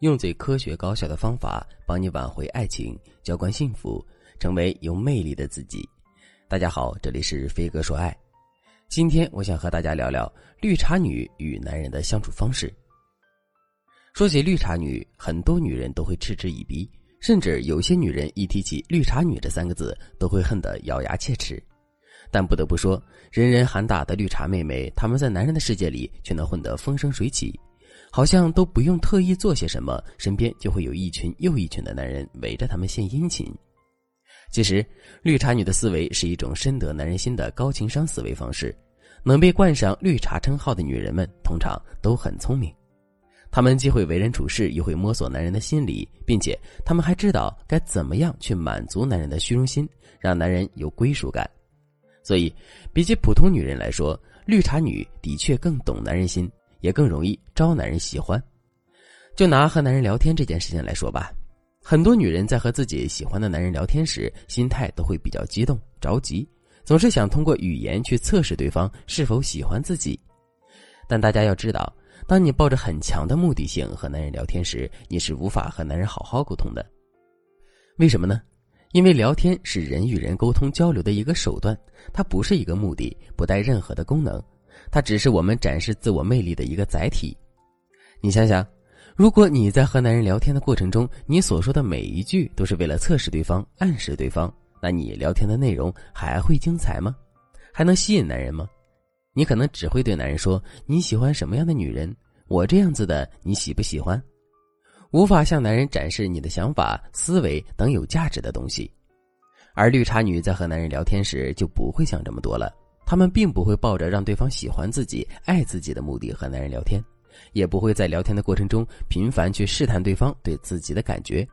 用最科学高效的方法帮你挽回爱情，浇灌幸福，成为有魅力的自己。大家好，这里是飞哥说爱。今天我想和大家聊聊绿茶女与男人的相处方式。说起绿茶女，很多女人都会嗤之以鼻，甚至有些女人一提起“绿茶女”这三个字，都会恨得咬牙切齿。但不得不说，人人喊打的绿茶妹妹，她们在男人的世界里却能混得风生水起。好像都不用特意做些什么，身边就会有一群又一群的男人围着他们献殷勤。其实，绿茶女的思维是一种深得男人心的高情商思维方式。能被冠上“绿茶”称号的女人们，通常都很聪明。她们既会为人处事，又会摸索男人的心理，并且她们还知道该怎么样去满足男人的虚荣心，让男人有归属感。所以，比起普通女人来说，绿茶女的确更懂男人心。也更容易招男人喜欢。就拿和男人聊天这件事情来说吧，很多女人在和自己喜欢的男人聊天时，心态都会比较激动、着急，总是想通过语言去测试对方是否喜欢自己。但大家要知道，当你抱着很强的目的性和男人聊天时，你是无法和男人好好沟通的。为什么呢？因为聊天是人与人沟通交流的一个手段，它不是一个目的，不带任何的功能。它只是我们展示自我魅力的一个载体。你想想，如果你在和男人聊天的过程中，你所说的每一句都是为了测试对方、暗示对方，那你聊天的内容还会精彩吗？还能吸引男人吗？你可能只会对男人说你喜欢什么样的女人，我这样子的你喜不喜欢？无法向男人展示你的想法、思维等有价值的东西。而绿茶女在和男人聊天时就不会想这么多了。他们并不会抱着让对方喜欢自己、爱自己的目的和男人聊天，也不会在聊天的过程中频繁去试探对方对自己的感觉。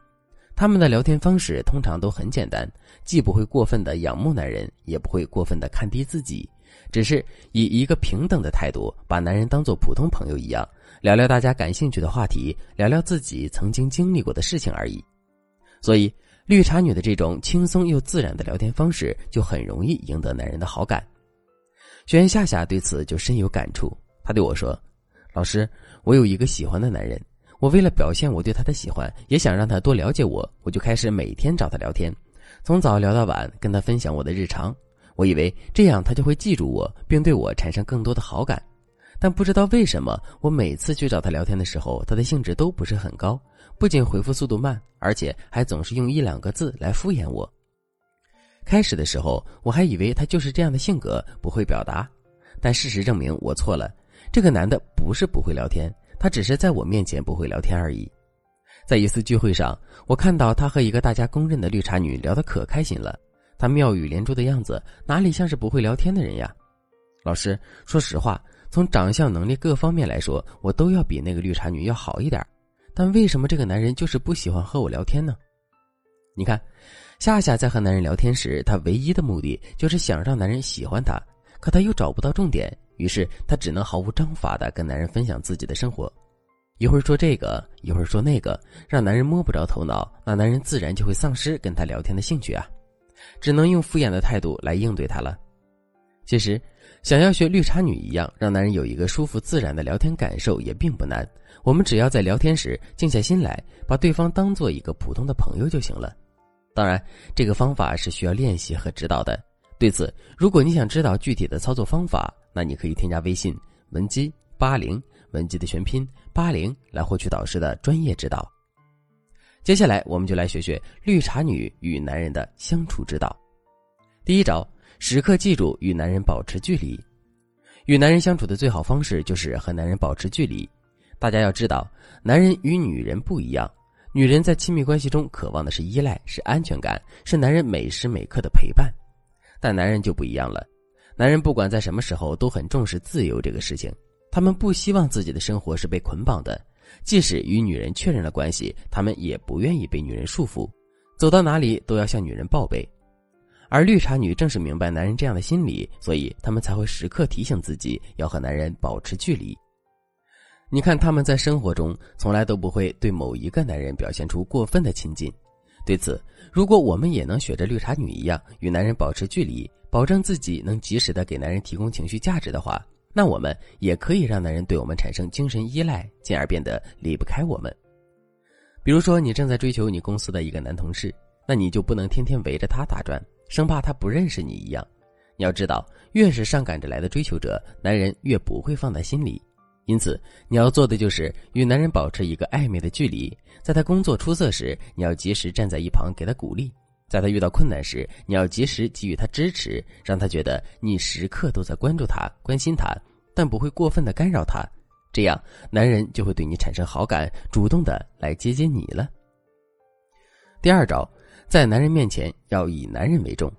他们的聊天方式通常都很简单，既不会过分的仰慕男人，也不会过分的看低自己，只是以一个平等的态度，把男人当做普通朋友一样，聊聊大家感兴趣的话题，聊聊自己曾经经历过的事情而已。所以，绿茶女的这种轻松又自然的聊天方式，就很容易赢得男人的好感。学员夏夏对此就深有感触，他对我说：“老师，我有一个喜欢的男人，我为了表现我对他的喜欢，也想让他多了解我，我就开始每天找他聊天，从早聊到晚，跟他分享我的日常。我以为这样他就会记住我，并对我产生更多的好感。但不知道为什么，我每次去找他聊天的时候，他的兴致都不是很高，不仅回复速度慢，而且还总是用一两个字来敷衍我。”开始的时候，我还以为他就是这样的性格，不会表达。但事实证明我错了。这个男的不是不会聊天，他只是在我面前不会聊天而已。在一次聚会上，我看到他和一个大家公认的绿茶女聊得可开心了。他妙语连珠的样子，哪里像是不会聊天的人呀？老师，说实话，从长相、能力各方面来说，我都要比那个绿茶女要好一点。但为什么这个男人就是不喜欢和我聊天呢？你看。夏夏在和男人聊天时，她唯一的目的就是想让男人喜欢她，可她又找不到重点，于是她只能毫无章法的跟男人分享自己的生活，一会儿说这个，一会儿说那个，让男人摸不着头脑，那男人自然就会丧失跟她聊天的兴趣啊，只能用敷衍的态度来应对她了。其实，想要学绿茶女一样，让男人有一个舒服自然的聊天感受也并不难，我们只要在聊天时静下心来，把对方当做一个普通的朋友就行了。当然，这个方法是需要练习和指导的。对此，如果你想知道具体的操作方法，那你可以添加微信文姬八零，文姬的全拼八零，来获取导师的专业指导。接下来，我们就来学学绿茶女与男人的相处之道。第一招，时刻记住与男人保持距离。与男人相处的最好方式就是和男人保持距离。大家要知道，男人与女人不一样。女人在亲密关系中渴望的是依赖，是安全感，是男人每时每刻的陪伴。但男人就不一样了，男人不管在什么时候都很重视自由这个事情，他们不希望自己的生活是被捆绑的，即使与女人确认了关系，他们也不愿意被女人束缚，走到哪里都要向女人报备。而绿茶女正是明白男人这样的心理，所以他们才会时刻提醒自己要和男人保持距离。你看，他们在生活中从来都不会对某一个男人表现出过分的亲近。对此，如果我们也能学着绿茶女一样，与男人保持距离，保证自己能及时的给男人提供情绪价值的话，那我们也可以让男人对我们产生精神依赖，进而变得离不开我们。比如说，你正在追求你公司的一个男同事，那你就不能天天围着他打转，生怕他不认识你一样。你要知道，越是上赶着来的追求者，男人越不会放在心里。因此，你要做的就是与男人保持一个暧昧的距离。在他工作出色时，你要及时站在一旁给他鼓励；在他遇到困难时，你要及时给予他支持，让他觉得你时刻都在关注他、关心他，但不会过分的干扰他。这样，男人就会对你产生好感，主动的来接近你了。第二招，在男人面前要以男人为重。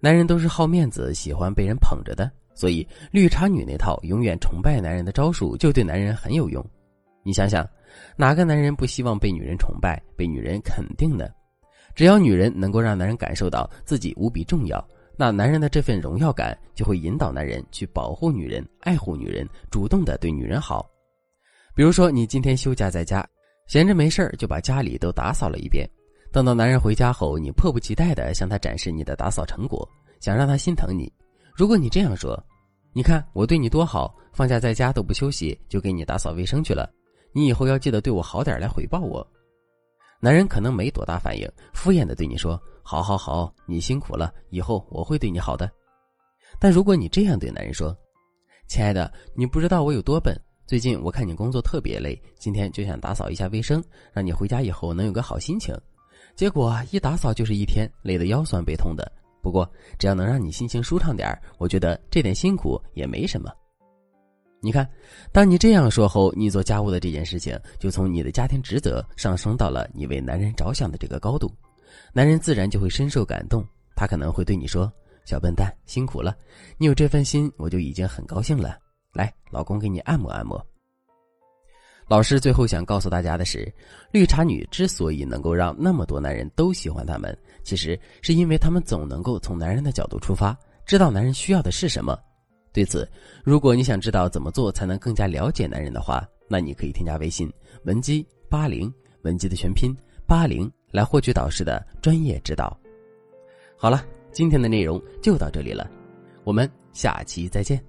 男人都是好面子，喜欢被人捧着的，所以绿茶女那套永远崇拜男人的招数就对男人很有用。你想想，哪个男人不希望被女人崇拜、被女人肯定呢？只要女人能够让男人感受到自己无比重要。那男人的这份荣耀感就会引导男人去保护女人、爱护女人，主动的对女人好。比如说，你今天休假在家，闲着没事就把家里都打扫了一遍。等到男人回家后，你迫不及待的向他展示你的打扫成果，想让他心疼你。如果你这样说：“你看我对你多好，放假在家都不休息，就给你打扫卫生去了。你以后要记得对我好点来回报我。”男人可能没多大反应，敷衍的对你说。好好好，你辛苦了，以后我会对你好的。但如果你这样对男人说：“亲爱的，你不知道我有多笨。最近我看你工作特别累，今天就想打扫一下卫生，让你回家以后能有个好心情。结果一打扫就是一天，累得腰酸背痛的。不过只要能让你心情舒畅点我觉得这点辛苦也没什么。你看，当你这样说后，你做家务的这件事情就从你的家庭职责上升到了你为男人着想的这个高度。”男人自然就会深受感动，他可能会对你说：“小笨蛋，辛苦了，你有这份心，我就已经很高兴了。来，老公给你按摩按摩。”老师最后想告诉大家的是，绿茶女之所以能够让那么多男人都喜欢她们，其实是因为她们总能够从男人的角度出发，知道男人需要的是什么。对此，如果你想知道怎么做才能更加了解男人的话，那你可以添加微信文姬八零，文姬的全拼八零。来获取导师的专业指导。好了，今天的内容就到这里了，我们下期再见。